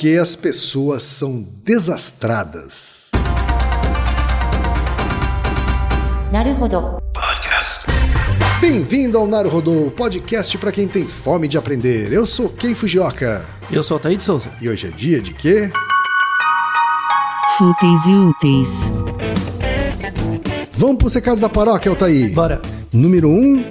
que as pessoas são desastradas. Naruhodo. Podcast. Bem-vindo ao Naruhodo, podcast para quem tem fome de aprender. Eu sou Ken Fujioka. Eu sou Altair de Souza. E hoje é dia de quê? Fúteis e úteis. Vamos para os recados da paróquia, Altair. Bora. Número 1, um,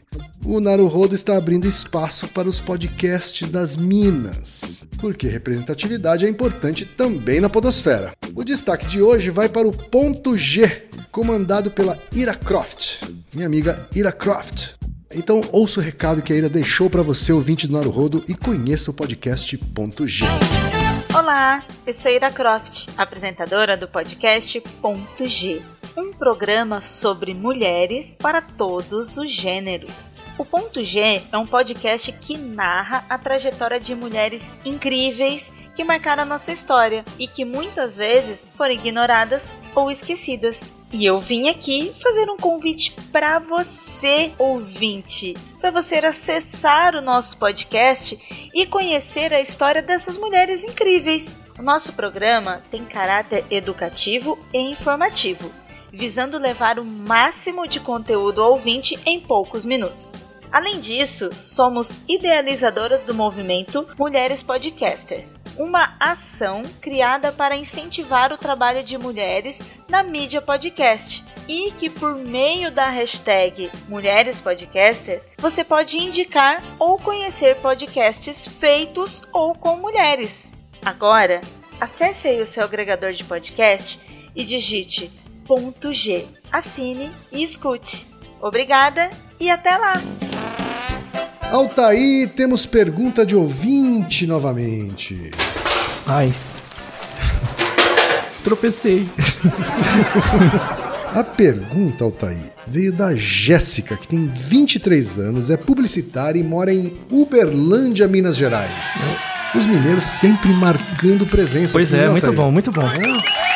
O Naruhodo está abrindo espaço para os podcasts das Minas, porque representatividade é importante também na podosfera. O destaque de hoje vai para o Ponto G, comandado pela Ira Croft, minha amiga Ira Croft. Então ouça o recado que a Ira deixou para você, ouvinte do Naruhodo, e conheça o podcast Ponto G. Olá, eu sou Ira Croft, apresentadora do podcast Ponto G, um programa sobre mulheres para todos os gêneros. O Ponto G é um podcast que narra a trajetória de mulheres incríveis que marcaram a nossa história e que muitas vezes foram ignoradas ou esquecidas. E eu vim aqui fazer um convite para você, ouvinte, para você acessar o nosso podcast e conhecer a história dessas mulheres incríveis. O nosso programa tem caráter educativo e informativo, visando levar o máximo de conteúdo ao ouvinte em poucos minutos. Além disso, somos idealizadoras do movimento Mulheres Podcasters, uma ação criada para incentivar o trabalho de mulheres na mídia podcast. E que por meio da hashtag Mulheres Podcasters você pode indicar ou conhecer podcasts feitos ou com mulheres. Agora, acesse aí o seu agregador de podcast e digite ponto .g, assine e escute. Obrigada e até lá! Altaí, temos pergunta de ouvinte novamente. Ai. Tropecei. A pergunta, Altaí, veio da Jéssica, que tem 23 anos, é publicitária e mora em Uberlândia, Minas Gerais. Os mineiros sempre marcando presença. Pois é, muito Altair? bom, muito bom.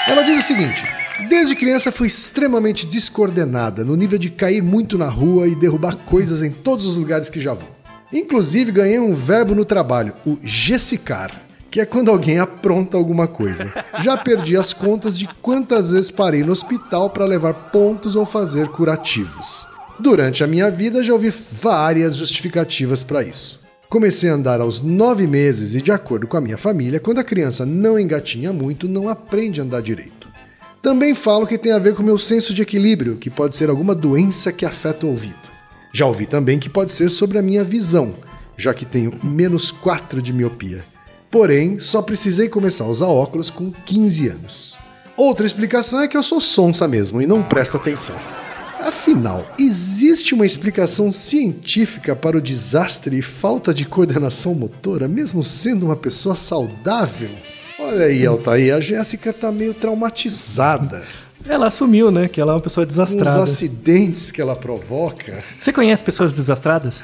Ela diz o seguinte: Desde criança fui extremamente descoordenada, no nível de cair muito na rua e derrubar coisas em todos os lugares que já vou. Inclusive ganhei um verbo no trabalho, o gessicar, que é quando alguém apronta alguma coisa. Já perdi as contas de quantas vezes parei no hospital para levar pontos ou fazer curativos. Durante a minha vida já ouvi várias justificativas para isso. Comecei a andar aos nove meses e, de acordo com a minha família, quando a criança não engatinha muito, não aprende a andar direito. Também falo que tem a ver com meu senso de equilíbrio, que pode ser alguma doença que afeta o ouvido. Já ouvi também que pode ser sobre a minha visão, já que tenho menos 4 de miopia. Porém, só precisei começar a usar óculos com 15 anos. Outra explicação é que eu sou sonsa mesmo e não presto atenção. Afinal, existe uma explicação científica para o desastre e falta de coordenação motora, mesmo sendo uma pessoa saudável? Olha aí, Altair, a Jéssica tá meio traumatizada. Ela assumiu, né, que ela é uma pessoa Com os desastrada. acidentes que ela provoca. Você conhece pessoas desastradas?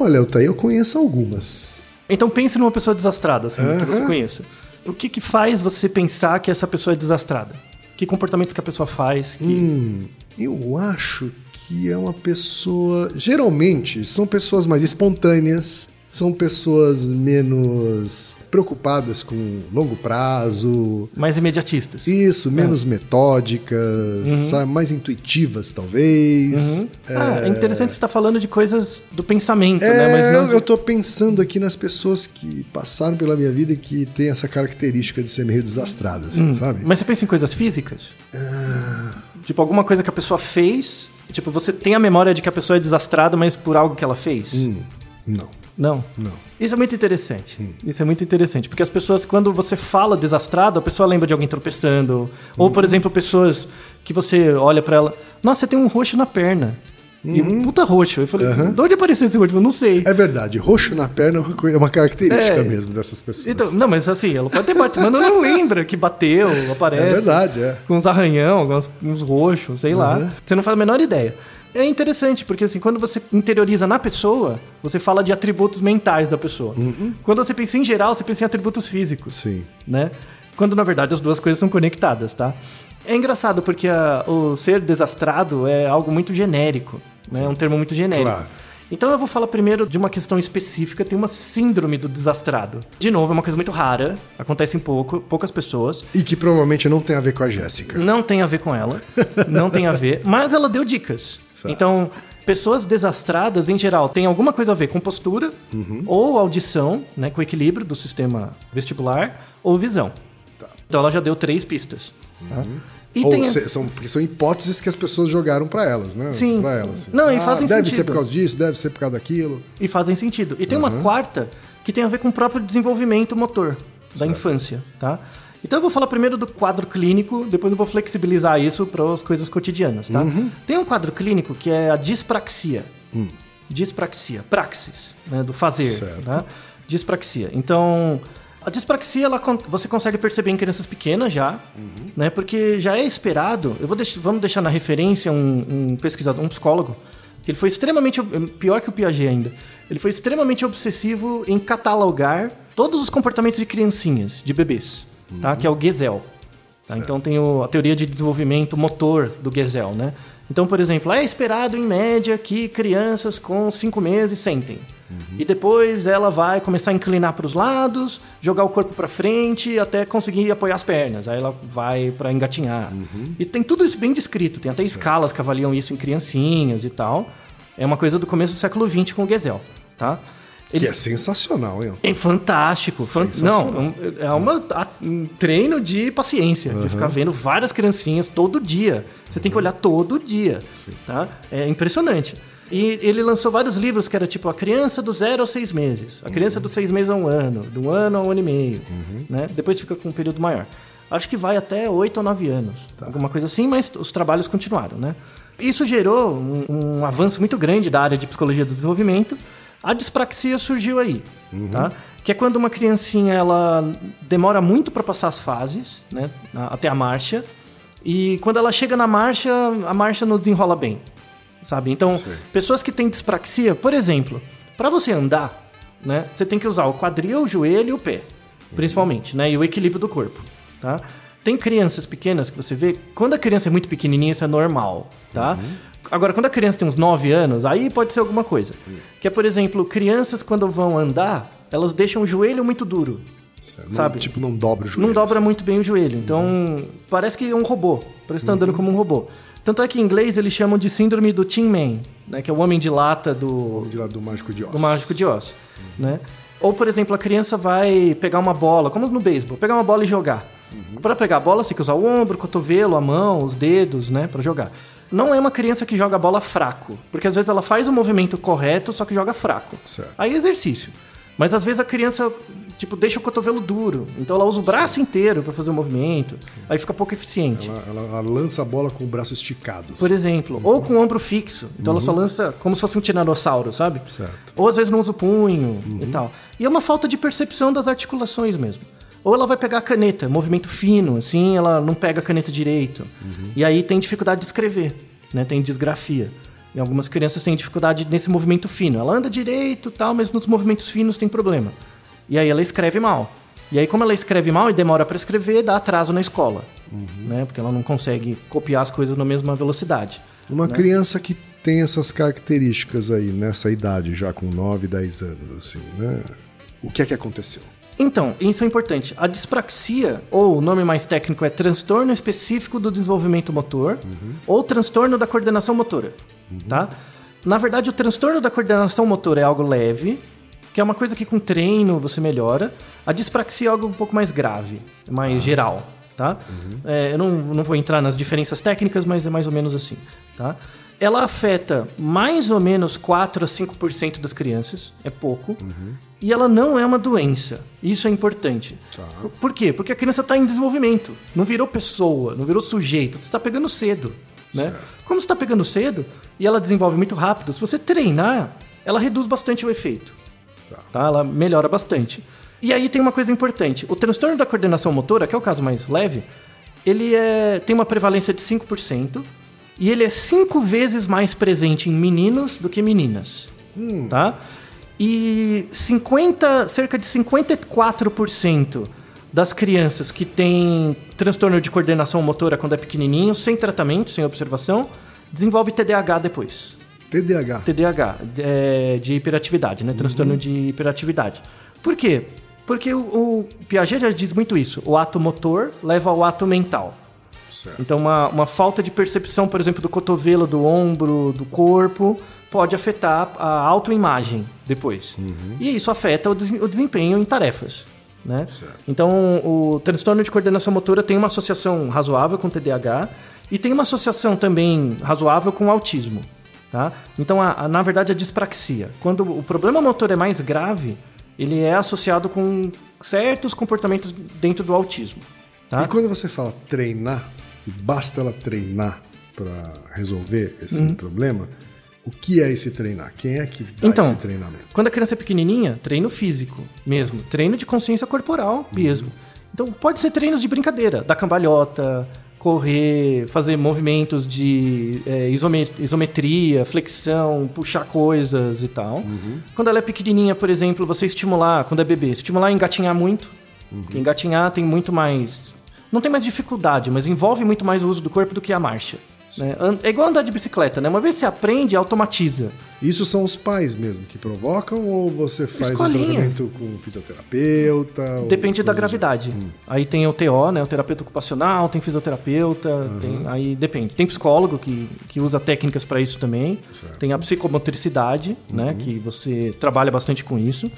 Olha, Altair, eu conheço algumas. Então pense numa pessoa desastrada, assim, que você conheça. O que, que faz você pensar que essa pessoa é desastrada? Que comportamentos que a pessoa faz? Que... Hum, eu acho que é uma pessoa. Geralmente são pessoas mais espontâneas, são pessoas menos preocupadas com longo prazo. Mais imediatistas. Isso, menos metódicas, sabe, mais intuitivas, talvez. Ah, é interessante você estar falando de coisas do pensamento, É, né? Mas não eu, de- eu tô pensando aqui nas pessoas que passaram pela minha vida e que têm essa característica de ser meio desastradas, Hum. sabe? Mas você pensa em coisas físicas? Tipo, alguma coisa que a pessoa fez. Tipo, você tem a memória de que a pessoa é desastrada, mas por algo que ela fez? Hum, não, Não. não. Isso é muito interessante. Isso é muito interessante. Porque as pessoas, quando você fala desastrado, a pessoa lembra de alguém tropeçando. Ou, por exemplo, pessoas que você olha pra ela. Nossa, você tem um roxo na perna. E um puta roxo. Eu falei, de onde apareceu esse roxo? Eu não sei. É verdade, roxo na perna é uma é uma característica É. mesmo dessas pessoas. Então, não, mas assim, ela pode ter batido, mas não lembra que bateu, aparece. é verdade, é. Com uns arranhão, uns, uns roxos, sei lá. Você não faz a menor ideia. É interessante, porque assim, quando você interioriza na pessoa, você fala de atributos mentais da pessoa. Quando você pensa em geral, você pensa em atributos físicos Sim. né? Quando na verdade as duas coisas são conectadas, tá? É engraçado porque a- o ser desastrado é algo muito genérico, né? É um termo muito genérico. Claro. Então eu vou falar primeiro de uma questão específica, tem uma síndrome do desastrado. De novo, é uma coisa muito rara, acontece em pouco, poucas pessoas. E que provavelmente não tem a ver com a Jéssica. Não tem a ver com ela, não tem a ver, mas ela deu dicas. Certo. Então, pessoas desastradas, em geral, tem alguma coisa a ver com postura, Uhum. ou audição, né, com equilíbrio do sistema vestibular, ou visão. Então ela já deu três pistas. tá? E. Ou tem... se- são, porque são hipóteses que as pessoas jogaram pra elas, né? Sim. Pra elas. assim. Não, e fazem Deve ser sentido. por causa disso, deve ser por causa daquilo. E fazem sentido. E tem Uhum. uma quarta que tem a ver com o próprio desenvolvimento motor da infância, tá? Então eu vou falar primeiro do quadro clínico, depois eu vou flexibilizar isso para as coisas cotidianas, tá? Uhum. Tem um quadro clínico que é a dispraxia. Dispraxia, praxis, né, do fazer, Hum. Certo. tá? Dispraxia. Então, a dispraxia ela, você consegue perceber em crianças pequenas já, Uhum. né? Porque já é esperado. Eu vou deix- vamos deixar na referência um, um pesquisador, um psicólogo, que ele foi extremamente pior que o Piaget ainda. Ele foi extremamente obsessivo em catalogar todos os comportamentos de criancinhas, de bebês, tá? Que é o Gesell. tá? Então tem o- a teoria de desenvolvimento motor do Gesell, né? Então, por exemplo, é esperado em média que crianças com 5 meses sentem. E depois ela vai começar a inclinar para os lados, jogar o corpo para frente até conseguir apoiar as pernas. Aí ela vai para engatinhar. E tem tudo isso bem descrito. Tem até escalas que avaliam isso em criancinhas e tal. É uma coisa do começo do século XX com o Gesell, tá? Que Eles- é sensacional, hein? é fantástico. fan- Sensacional. Não, é um- é uma, um treino de paciência, de ficar vendo várias criancinhas todo dia. Você tem que olhar todo dia. Tá? É impressionante. E ele lançou vários livros que era tipo a criança do zero aos seis meses, a criança dos seis meses a um ano, do ano a um ano e meio. Né? Depois fica com um período maior. Acho que vai até oito ou nove anos, alguma coisa assim, mas os trabalhos continuaram. Né? Isso gerou um, um avanço muito grande da área de psicologia do desenvolvimento. A dispraxia surgiu aí, tá? Que é quando uma criancinha ela demora muito para passar as fases, né, até a marcha, e quando ela chega na marcha, a marcha não desenrola bem, sabe? Então, Sei. pessoas que têm dispraxia, por exemplo, para você andar, né, você tem que usar o quadril, o joelho e o pé, principalmente, né, e o equilíbrio do corpo, tá? Tem crianças pequenas que você vê, quando a criança é muito pequenininha, isso é normal, tá? Agora, quando a criança tem uns 9 anos, aí pode ser alguma coisa. Que é, por exemplo, crianças quando vão andar, elas deixam o joelho muito duro. Não- Sabe? Tipo, não dobra o joelho. Não dobra muito bem o joelho. Então, parece que é um robô. Parece que tá andando como um robô. Tanto é que em inglês eles chamam de síndrome do Tin Man, né? Que é o homem de lata do, De lá do Mágico de Oz. do mágico de Oz, né? Ou, por exemplo, a criança vai pegar uma bola, como no beisebol, pegar uma bola e jogar. Para pegar a bola, você tem que usar o ombro, o cotovelo, a mão, os dedos, né, para jogar. Não é uma criança que joga a bola fraco, porque às vezes ela faz o movimento correto, só que joga fraco. Certo. Aí é exercício. Mas às vezes a criança, tipo, deixa o cotovelo duro, então ela usa o braço inteiro para fazer o movimento, aí fica pouco eficiente. Ela, ela- ela lança a bola com o braço esticado. Por exemplo, ou com o ombro fixo. Então ela só lança como se fosse um tiranossauro, sabe? Certo. Ou às vezes não usa o punho e tal. E é uma falta de percepção das articulações mesmo. Ou ela vai pegar a caneta, movimento fino, assim, ela não pega a caneta direito. E aí tem dificuldade de escrever, né? Tem disgrafia. E algumas crianças têm dificuldade nesse movimento fino. Ela anda direito tal, mas nos movimentos finos tem problema. E aí ela escreve mal. E aí, como ela escreve mal e demora para escrever, dá atraso na escola. Né? Porque ela não consegue copiar as coisas na mesma velocidade. Uma criança que tem essas características aí, nessa idade, já com 9, 10 anos, assim, né? O que é que aconteceu? Então, isso é importante. A dispraxia, ou o nome mais técnico é transtorno específico do desenvolvimento motor, ou transtorno da coordenação motora, tá? Na verdade, o transtorno da coordenação motora é algo leve, que é uma coisa que com treino você melhora. A dispraxia é algo um pouco mais grave, mais geral, tá? É, eu não, não vou entrar nas diferenças técnicas, mas é mais ou menos assim, tá? Ela afeta mais ou menos 4 a 5% das crianças, é pouco. E ela não é uma doença. Isso é importante. Por- Por quê? Porque a criança está em desenvolvimento. Não virou pessoa, não virou sujeito. Você está pegando cedo. Né? Como você está pegando cedo e ela desenvolve muito rápido, se você treinar, ela reduz bastante o efeito. Tá? Ela melhora bastante. E aí tem uma coisa importante. O transtorno da coordenação motora, que é o caso mais leve, ele é, tem uma prevalência de 5%. E ele é cinco vezes mais presente em meninos do que meninas. Tá? E 50, cerca de 54% das crianças que têm transtorno de coordenação motora quando é pequenininho, sem tratamento, sem observação, desenvolve TDAH depois. TDAH. TDAH, é, de hiperatividade, né? Transtorno de hiperatividade. Por quê? Porque o, o Piaget já diz muito isso. O ato motor leva ao ato mental. Certo. Então, uma, uma falta de percepção, por exemplo, do cotovelo, do ombro, do corpo, pode afetar a autoimagem depois. E isso afeta o, des- o desempenho em tarefas. Né? Certo. Então, o transtorno de coordenação motora tem uma associação razoável com TDAH e tem uma associação também razoável com autismo. Tá? Então, a- a- na verdade, a dispraxia. Quando o problema motor é mais grave, ele é associado com certos comportamentos dentro do autismo. Tá? E quando você fala treinar, e basta ela treinar para resolver esse Uhum. problema, o que é esse treinar? Quem é que dá Então, esse treinamento? Quando a criança é pequenininha, treino físico mesmo. Treino de consciência corporal mesmo. Então, pode ser treinos de brincadeira. Dar cambalhota, correr, fazer movimentos de é, isome- isometria, flexão, puxar coisas e tal. Quando ela é pequenininha, por exemplo, você estimular, quando é bebê, estimular a engatinhar muito. Porque engatinhar tem muito mais... Não tem mais dificuldade, mas envolve muito mais o uso do corpo do que a marcha. né? É igual andar de bicicleta, né? Uma vez você aprende, automatiza. Isso são os pais mesmo que provocam ou você faz Escolinha. um tratamento com fisioterapeuta? ou Depende da coisas gravidade. Hum. Aí tem o TO, né? O terapeuta ocupacional, tem fisioterapeuta, tem, aí depende. Tem psicólogo que, que usa técnicas para isso também. Certo. Uhum. Tem a psicomotricidade, né? Que você trabalha bastante com isso.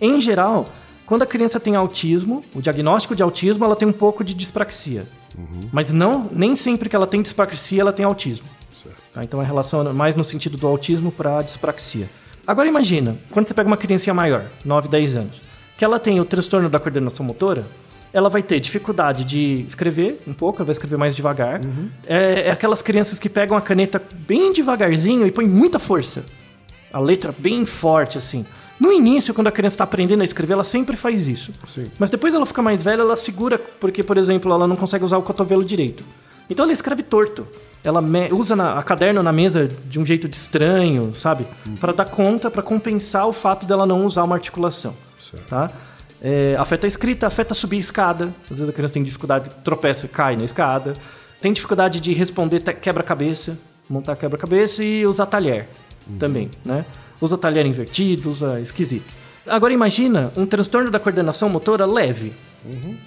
Em geral, quando a criança tem autismo, o diagnóstico de autismo, ela tem um pouco de dispraxia. Uhum. Mas não, nem sempre que ela tem dispraxia, ela tem autismo. Tá? Então é relação mais no sentido do autismo para dispraxia. Agora imagina, quando você pega uma criancinha maior, 9, 10 anos, que ela tem o transtorno da coordenação motora, ela vai ter dificuldade de escrever um pouco, ela vai escrever mais devagar. É, é aquelas crianças que pegam a caneta bem devagarzinho e põem muita força. A letra bem forte, assim. No início, quando a criança está aprendendo a escrever, ela sempre faz isso. Sim. Mas depois ela fica mais velha, ela segura, porque, por exemplo, ela não consegue usar o cotovelo direito. Então ela escreve torto. Ela usa na- a caderno na mesa de um jeito de estranho, sabe? Pra dar conta, pra compensar o fato dela não usar uma articulação. Certo. Tá? É, afeta a escrita, afeta subir a escada. Às vezes a criança tem dificuldade, tropeça, cai na escada. Tem dificuldade de responder quebra-cabeça, montar quebra-cabeça e usar talher também, né? Usa talher invertido, usa esquisito. Agora imagina um transtorno da coordenação motora leve.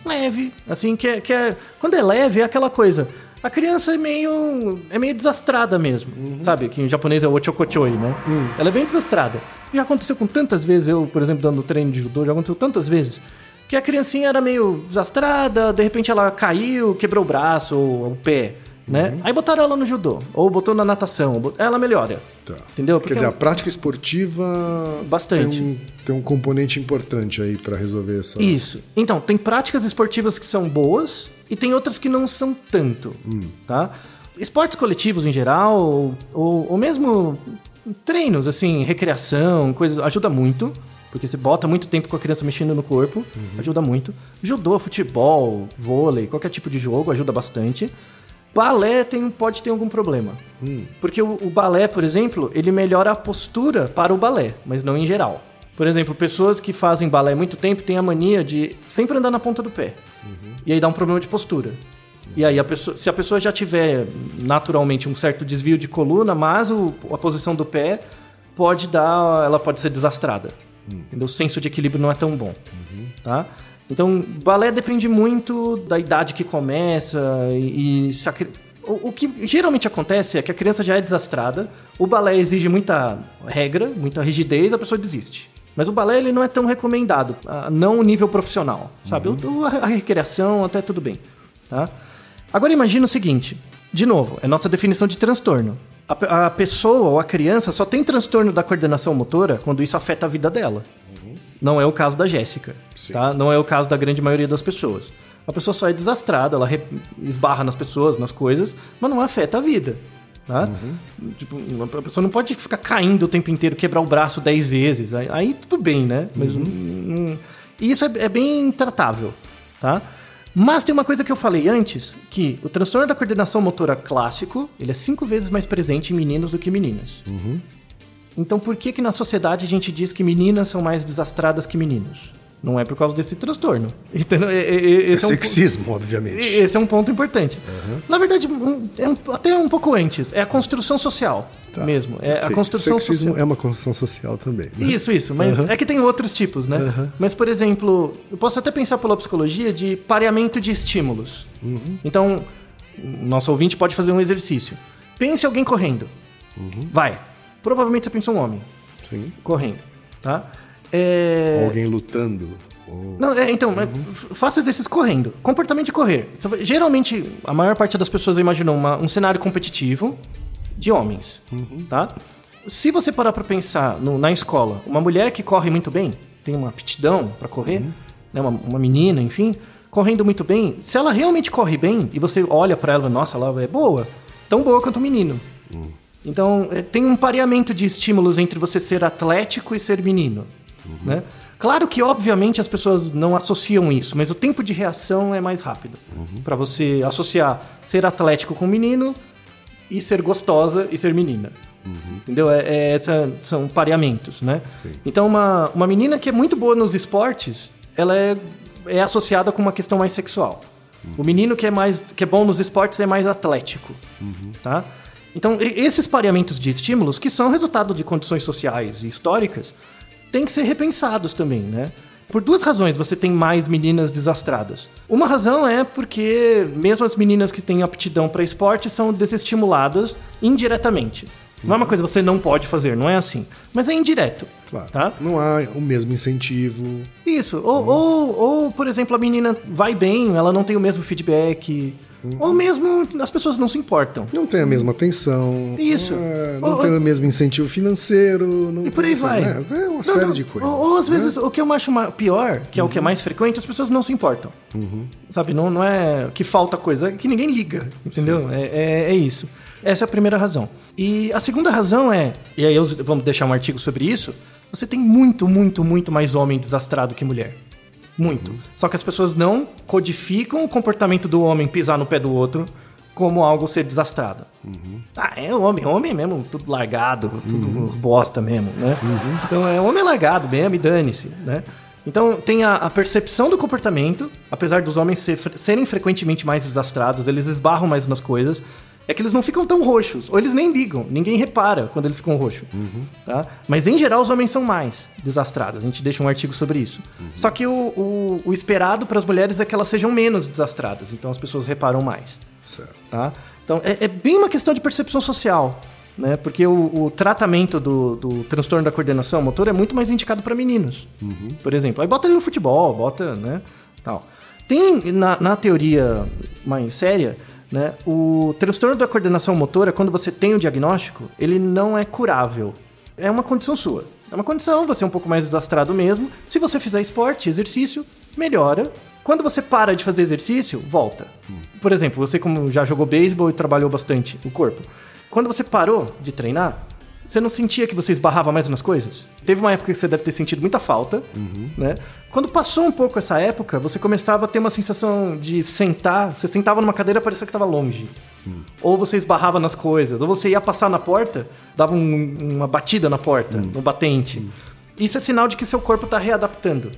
Leve, assim, que é, que é... Quando é leve, é aquela coisa... A criança é meio... É meio desastrada mesmo, sabe? Que em japonês é o ochokochoi, né? Ela é bem desastrada. Já aconteceu com tantas vezes, eu, por exemplo, dando treino de judô, já aconteceu tantas vezes, que a criancinha era meio desastrada, de repente ela caiu, quebrou o braço ou o pé, né? Aí botaram ela no judô, ou botou na natação, bot- ela melhora. Tá. Entendeu? Quer Porque dizer, é a prática esportiva Bastante. Tem, um, tem um componente importante aí para resolver essa. Isso. Então, tem práticas esportivas que são boas e tem outras que não são tanto, tá? Esportes coletivos em geral, ou, ou, ou mesmo treinos, assim, recreação, coisas, ajuda muito. Porque você bota muito tempo com a criança mexendo no corpo, ajuda muito. Judô, futebol, vôlei, qualquer tipo de jogo ajuda bastante. Balé tem, pode ter algum problema. Porque o, o balé, por exemplo, ele melhora a postura para o balé, mas não em geral. Por exemplo, pessoas que fazem balé muito tempo têm a mania de sempre andar na ponta do pé. E aí dá um problema de postura. E aí, a pessoa, se a pessoa já tiver naturalmente um certo desvio de coluna, mas o- a posição do pé pode dar. Ela pode ser desastrada. Entendeu? O senso de equilíbrio não é tão bom. Tá? Então, balé depende muito da idade que começa e, e se a o, o que geralmente acontece é que a criança já é desastrada, o balé exige muita regra, muita rigidez, a pessoa desiste. Mas o balé ele não é tão recomendado, não o nível profissional, sabe? O- a, a recreação até tudo bem, tá? Agora imagina o seguinte, de novo, é nossa definição de transtorno. A, a pessoa ou a criança só tem transtorno da coordenação motora quando isso afeta a vida dela. Não é o caso da Jéssica, tá? Não é o caso da grande maioria das pessoas. A pessoa só é desastrada, ela re- esbarra nas pessoas, nas coisas, mas não afeta a vida, tá? Tipo, a pessoa não pode ficar caindo o tempo inteiro, quebrar o braço 10 vezes. Aí, aí tudo bem, né? Mas não- e isso é, é bem tratável, tá? Mas tem uma coisa que eu falei antes, que o transtorno da coordenação motora clássico, ele é cinco vezes mais presente em meninos do que meninas. Então por que que na sociedade a gente diz que meninas são mais desastradas que meninos? Não é por causa desse transtorno. Então, é- é- é- é um sexismo, obviamente. esse é um ponto importante. Na verdade, um- é um- até um pouco antes. É a construção social Tá. mesmo. É a construção Sexismo social. é uma construção social também. né? Isso, isso. Mas Aham. é que tem outros tipos, né? Aham. Mas, por exemplo, eu posso até pensar pela psicologia de pareamento de estímulos. Uhum. Então, o nosso ouvinte pode fazer um exercício. Pense alguém correndo. Uhum. Vai. Provavelmente você pensa um homem Sim. correndo, tá? É... Ou alguém lutando. ou- Não, é, então, é, f- faça exercício correndo. Comportamento de correr. Geralmente, a maior parte das pessoas imaginou uma- um cenário competitivo de homens, tá? Se você parar pra pensar no- na escola, uma mulher que corre muito bem, tem uma aptidão pra correr, né, uma, uma menina, enfim, correndo muito bem, se ela realmente corre bem e você olha pra ela, nossa, ela é boa, tão boa quanto o menino. Então, é, tem um pareamento de estímulos entre você ser atlético e ser menino. Né? Claro que, obviamente, as pessoas não associam isso, mas o tempo de reação é mais rápido. Pra você associar ser atlético com menino e ser gostosa e ser menina. Entendeu? É, é, essa, são pareamentos, né? Então, uma, uma menina que é muito boa nos esportes, ela é, é associada com uma questão mais sexual. O menino que é, mais, que é bom nos esportes é mais atlético, tá? Então, esses pareamentos de estímulos, que são resultado de condições sociais e históricas, têm que ser repensados também, né? Por duas razões você tem mais meninas desastradas. Uma razão é porque mesmo as meninas que têm aptidão para esporte são desestimuladas indiretamente. Não é uma coisa que você não pode fazer, não é assim. Mas é indireto. Claro. Tá? Não há o mesmo incentivo. Isso. Ou, ou, ou, por exemplo, a menina vai bem, ela não tem o mesmo feedback. Ou mesmo as pessoas não se importam. Não tem a mesma atenção. Isso. é, não Ou- tem o mesmo incentivo financeiro. Não E por aí vai. né? É uma Não, série não. de coisas. Ou, ou às né? vezes, o que eu acho pior, que é o que é mais frequente, as pessoas não se importam. Sabe, não, não é que falta coisa, é que ninguém liga, entendeu? É, é, é isso. Essa é a primeira razão. E a segunda razão é, e aí eu, vamos deixar um artigo sobre isso, você tem muito, muito, muito mais homem desastrado que mulher. Muito. Só que as pessoas não codificam o comportamento do homem pisar no pé do outro como algo ser desastrado. Ah, é homem, homem mesmo, tudo largado, tudo uns bosta mesmo, né? Então é homem largado mesmo e dane-se, né? Então tem a, a percepção do comportamento, apesar dos homens ser- serem frequentemente mais desastrados, eles esbarram mais nas coisas, é que eles não ficam tão roxos, ou eles nem ligam, ninguém repara quando eles ficam roxos, tá? Mas em geral os homens são mais desastrados, a gente deixa um artigo sobre isso. Só que o, o- o esperado para as mulheres é que elas sejam menos desastradas, então as pessoas reparam mais Certo. tá? Então, é, é bem uma questão de percepção social, né? Porque o, o tratamento do, do transtorno da coordenação motora é muito mais indicado para meninos, por exemplo. Aí bota ali no futebol, bota, né, tal. Tem, na, na teoria mais séria, né, o transtorno da coordenação motora, quando você tem o diagnóstico, ele não é curável. É uma condição sua. É uma condição, você é um pouco mais desastrado mesmo. Se você fizer esporte, exercício, melhora. Quando você para de fazer exercício, volta. Por exemplo, você como já jogou beisebol e trabalhou bastante o corpo. Quando você parou de treinar, você não sentia que você esbarrava mais nas coisas? Teve uma época que você deve ter sentido muita falta, né? Quando passou um pouco essa época, você começava a ter uma sensação de sentar, você sentava numa cadeira parecia que estava longe. Ou você esbarrava nas coisas, ou você ia passar na porta, dava um- uma batida na porta, no batente. Isso é sinal de que seu corpo está readaptando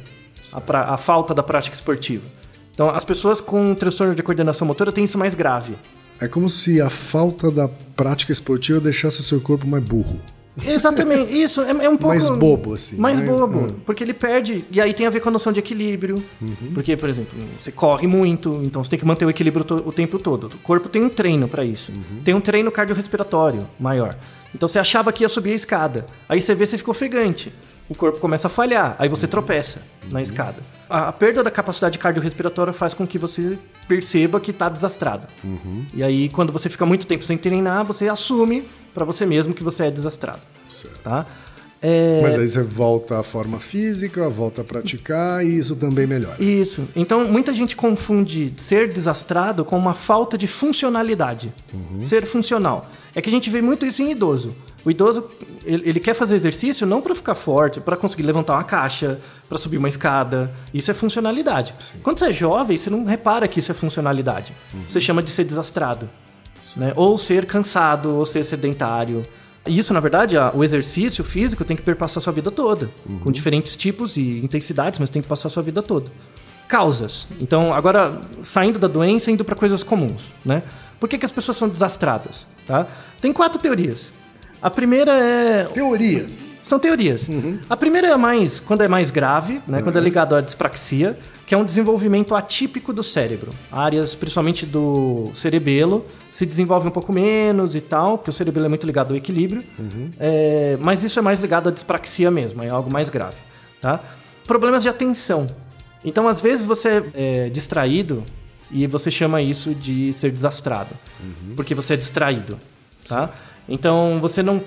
a, pra- a falta da prática esportiva. Então, as pessoas com transtorno de coordenação motora têm isso mais grave. É como se a falta da prática esportiva deixasse o seu corpo mais burro. Exatamente, isso é, é um pouco. Mais bobo, assim, Mais né? bobo. Hum. Porque ele perde. E aí tem a ver com a noção de equilíbrio. Uhum. Porque, por exemplo, você corre muito, então você tem que manter o equilíbrio o tempo todo. O corpo tem um treino para isso. Uhum. Tem um treino cardiorrespiratório maior. Então você achava que ia subir a escada. Aí você vê, você ficou ofegante. O corpo começa a falhar. Aí você tropeça Uhum. na escada. A, a perda da capacidade cardiorrespiratória faz com que você perceba que está desastrado. Uhum. E aí, quando você fica muito tempo sem treinar, você assume para você mesmo que você é desastrado. Certo. Tá? É, Mas aí você volta à forma física, volta a praticar e isso também melhora. Isso. Então, muita gente confunde ser desastrado com uma falta de funcionalidade. Ser funcional. É que a gente vê muito isso em idoso. O idoso, ele, ele quer fazer exercício não para ficar forte, para conseguir levantar uma caixa, para subir uma escada. Isso é funcionalidade. Quando você é jovem, você não repara que isso é funcionalidade. Você chama de ser desastrado. Né? Ou ser cansado, ou ser sedentário. Isso, na verdade, o exercício físico tem que perpassar a sua vida toda. Com diferentes tipos e intensidades, mas tem que passar a sua vida toda. Causas. Então, agora, saindo da doença, indo para coisas comuns, né? Por que, que as pessoas são desastradas? Tá? Tem quatro teorias. A primeira é Teorias. são teorias. A primeira é mais quando é mais grave, né, quando é ligado à dispraxia, que é um desenvolvimento atípico do cérebro. Áreas, principalmente do cerebelo, se desenvolve um pouco menos e tal, porque o cerebelo é muito ligado ao equilíbrio. É, mas isso é mais ligado à dispraxia mesmo, é algo mais grave. Tá? Problemas de atenção. Então, às vezes, você é distraído e você chama isso de ser desastrado, porque você é distraído. Tá? Então, você não.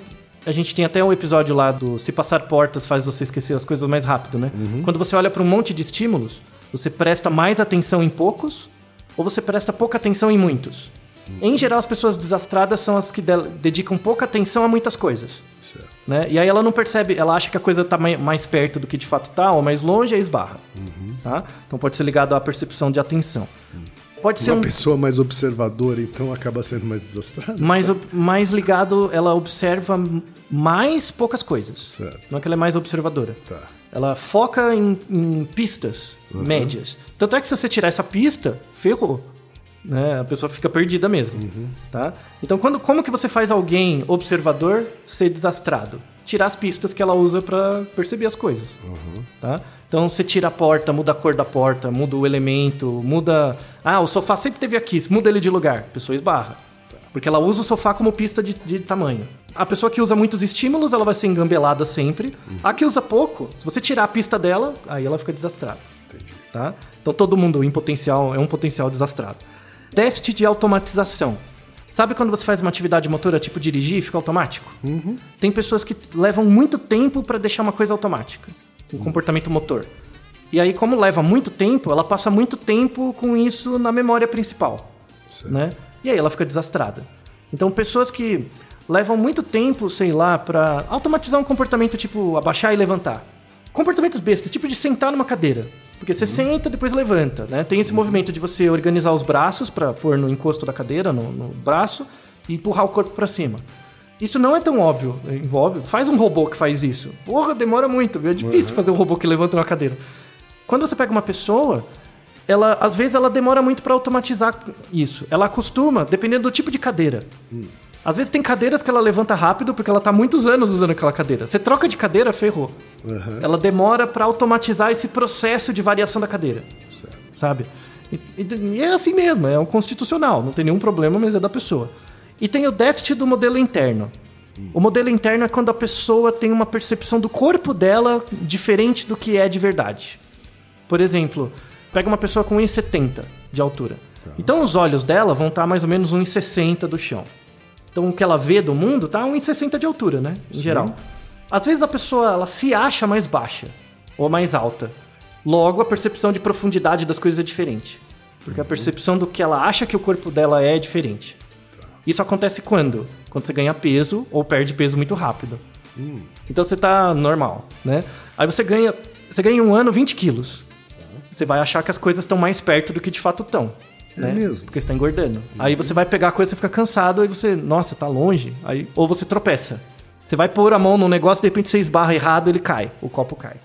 A gente tem até um episódio lá do Se Passar Portas faz você esquecer as coisas mais rápido, né? Quando você olha para um monte de estímulos, você presta mais atenção em poucos ou você presta pouca atenção em muitos. Em geral, as pessoas desastradas são as que de- dedicam pouca atenção a muitas coisas. Né? E aí ela não percebe, ela acha que a coisa está mais perto do que de fato está, ou mais longe, e esbarra. Tá? Então pode ser ligado à percepção de atenção. Pode ser Uma um pessoa mais observadora, então, acaba sendo mais desastrada. mais, mais ligado, ela observa mais poucas coisas. Certo. Não é que ela é mais observadora. Tá. Ela foca em, em pistas médias. Tanto é que se você tirar essa pista, ferrou. Né? A pessoa fica perdida mesmo. Tá? Então, quando, como que você faz alguém observador ser desastrado? Tirar as pistas que ela usa para perceber as coisas. Tá? Então, você tira a porta, muda a cor da porta, muda o elemento, muda... Ah, o sofá sempre teve aqui, muda ele de lugar. A pessoa esbarra. Porque ela usa o sofá como pista de, de tamanho. A pessoa que usa muitos estímulos, ela vai ser engambelada sempre. A que usa pouco, se você tirar a pista dela, aí ela fica desastrada. Tá? Então todo mundo em potencial é um potencial desastrado. Déficit de automatização. Sabe quando você faz uma atividade motora, tipo dirigir, e fica automático? Tem pessoas que levam muito tempo para deixar uma coisa automática, um comportamento motor. E aí, como leva muito tempo, ela passa muito tempo com isso na memória principal né? E aí ela fica desastrada. Então, pessoas que levam muito tempo, sei lá, pra automatizar um comportamento tipo abaixar e levantar. Comportamentos bestas, tipo de sentar numa cadeira. Porque você senta, depois levanta, né? Tem esse movimento de você organizar os braços pra pôr no encosto da cadeira, no, no braço, e empurrar o corpo pra cima. Isso não é tão óbvio. Envolve. Faz um robô que faz isso. Porra, demora muito. É difícil fazer um robô que levanta uma cadeira. Quando você pega uma pessoa, ela às vezes ela demora muito para automatizar isso. Ela acostuma, dependendo do tipo de cadeira. Às vezes tem cadeiras que ela levanta rápido porque ela tá muitos anos usando aquela cadeira. Você troca de cadeira, ferrou. Aham. Ela demora para automatizar esse processo de variação da cadeira, Certo. sabe? E, e- e é assim mesmo, é um constitucional, não tem nenhum problema, mas é da pessoa. E tem o déficit do modelo interno. O modelo interno é quando a pessoa tem uma percepção do corpo dela diferente do que é de verdade. Por exemplo, pega uma pessoa com 1,70 de altura. Então os olhos dela vão estar mais ou menos 1,60 do chão. Então o que ela vê do mundo tá 1,60 de altura, né? Em geral. Às vezes a pessoa ela se acha mais baixa ou mais alta. Logo a percepção de profundidade das coisas é diferente. Porque a percepção do que ela acha que o corpo dela é é diferente. Isso acontece quando? Quando você ganha peso ou perde peso muito rápido. Então você tá normal, né? Aí você ganha, você ganha um ano 20 quilos. Você vai achar que as coisas estão mais perto do que de fato estão. É né? mesmo? Porque você tá engordando. Aí você vai pegar a coisa, você fica cansado, aí você, nossa, tá longe. Aí, ou você tropeça. Você vai pôr a mão num negócio, de repente você esbarra errado, ele cai. O copo cai.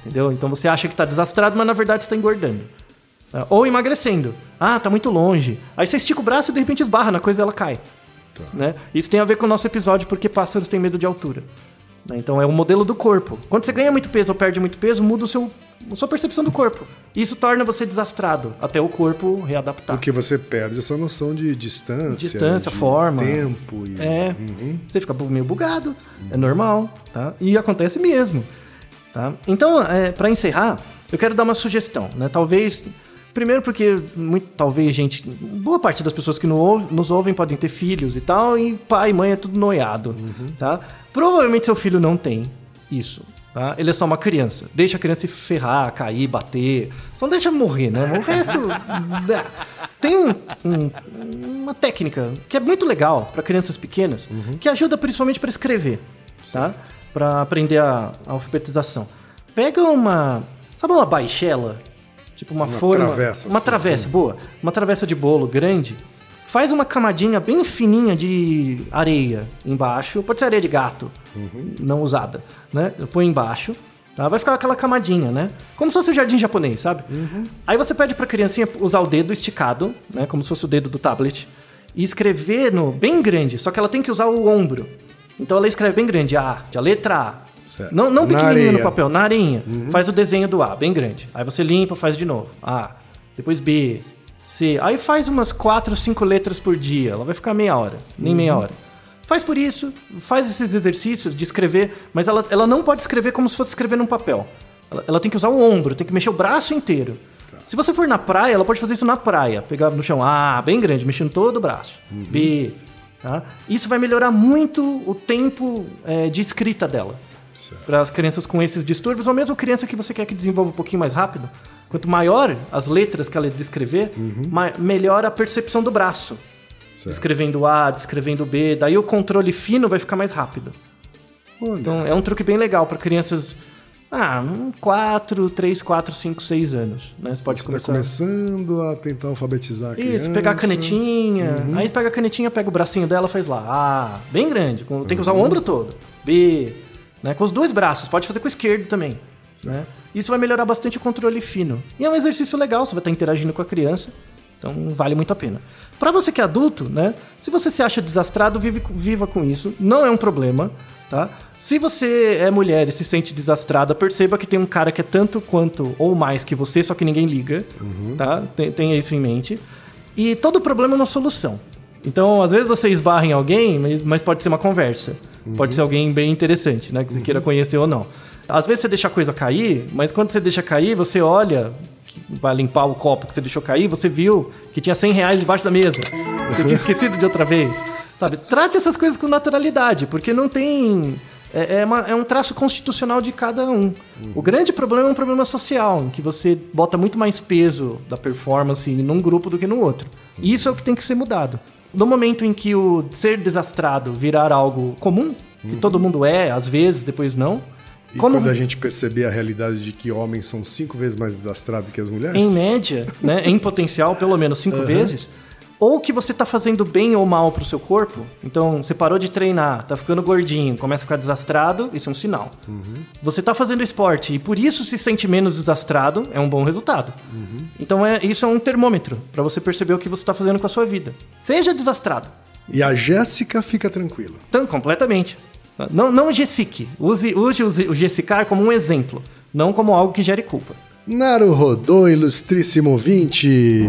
Entendeu? Então você acha que tá desastrado, mas na verdade você tá engordando. Ah, Ou emagrecendo. Ah, tá muito longe. Aí você estica o braço e de repente esbarra na coisa e ela cai. Né? Isso tem a ver com o nosso episódio porque pássaros têm medo de altura. né? Então é o modelo do corpo. Quando você ganha muito peso ou perde muito peso, muda o seu, a sua percepção do corpo. Isso torna você desastrado até o corpo readaptar. Porque você perde essa noção de distância, Distância, de forma. tempo e É, você fica meio bugado, é normal, tá? E acontece mesmo, tá? Então, é, para encerrar, eu quero dar uma sugestão, né? Talvez, primeiro porque muito, talvez gente, boa parte das pessoas que nos ouvem podem ter filhos e tal, e pai e mãe é tudo noiado, tá? Provavelmente seu filho não tem isso. Tá? Ele é só uma criança. Deixa a criança se ferrar, cair, bater. Só não deixa morrer, né? O resto. né? Tem um- um- uma técnica que é muito legal para crianças pequenas, que ajuda principalmente para escrever, tá? Para aprender a, a alfabetização. Pega uma. Sabe uma baixela? Tipo uma, Uma forma. travessa, Uma assim. travessa, boa. Uma travessa de bolo grande. Faz uma camadinha bem fininha de areia embaixo. Pode ser areia de gato, não usada, né? Põe embaixo. Tá? Vai ficar aquela camadinha, né? Como se fosse o jardim japonês, sabe? Aí você pede pra criancinha usar o dedo esticado, né? Como se fosse o dedo do tablet. E escrever no bem grande, só que ela tem que usar o ombro. Então ela escreve bem grande, A, de a letra A. Certo. Não, não pequenininho no papel, na areinha. Faz o desenho do A, bem grande. Aí você limpa, faz de novo. A. Depois B. C. Aí faz umas 4, 5 letras por dia. Ela vai ficar meia hora, nem meia hora. Faz por isso, faz esses exercícios de escrever, mas ela, ela não pode escrever como se fosse escrever num papel. Ela, ela tem que usar o ombro, tem que mexer o braço inteiro. Se você for na praia, ela pode fazer isso na praia. Pegar no chão A, bem grande, mexendo todo o braço. B. Tá? Isso vai melhorar muito o tempo é, de escrita dela. Para as crianças com esses distúrbios, ou mesmo criança que você quer que desenvolva um pouquinho mais rápido. Quanto maior as letras que ela descrever, ma- melhor a percepção do braço. Certo. Descrevendo A, descrevendo B, daí o controle fino vai ficar mais rápido. Olha, Então é um truque bem legal para crianças. Ah, 4, 3, 4, 5, 6 anos. Né? Você pode você está começar. começando a tentar alfabetizar a criança. Isso, pegar a canetinha. Aí pega a canetinha, pega o bracinho dela, faz lá. A, bem grande. Tem que usar o ombro todo. B, né? Com os dois braços. Pode fazer com o esquerdo também. Né? Isso vai melhorar bastante o controle fino. E é um exercício legal, você vai estar interagindo com a criança. Então vale muito a pena. Pra você que é adulto, né? Se você se acha desastrado, vive, viva com isso. Não é um problema, tá? Se você é mulher e se sente desastrada, perceba que tem um cara que é tanto quanto ou mais que você, só que ninguém liga, tá? Tem- Tenha isso em mente. E todo problema é uma solução. Então, às vezes você esbarra em alguém, mas, mas pode ser uma conversa. Pode ser alguém bem interessante, né? Que você queira conhecer ou não. Às vezes você deixa a coisa cair, mas quando você deixa cair, você olha, vai limpar o copo que você deixou cair, você viu que tinha 100 reais debaixo da mesa. Você tinha esquecido de outra vez. Sabe? Trate essas coisas com naturalidade, porque não tem. É, é uma- é um traço constitucional de cada um. O grande problema é um problema social, em que você bota muito mais peso da performance num grupo do que no outro. E isso é o que tem que ser mudado. No momento em que o ser desastrado virar algo comum, que todo mundo é, às vezes, depois não. E como quando a gente perceber a realidade de que homens são cinco vezes mais desastrados que as mulheres? em média, né, em potencial, pelo menos cinco vezes, ou que você tá fazendo bem ou mal pro seu corpo. Então, você parou de treinar, tá ficando gordinho, começa a ficar desastrado, isso é um sinal. Uhum. Você tá fazendo esporte e por isso se sente menos desastrado, é um bom resultado. Uhum. Então, é, isso é um termômetro para você perceber o que você tá fazendo com a sua vida. Seja desastrado. E a Jéssica fica tranquila. Então, completamente. Não, não Jessique. Use, use, use o Jessicar como um exemplo, não como algo que gere culpa. Naru Naruhodô, ilustríssimo 20!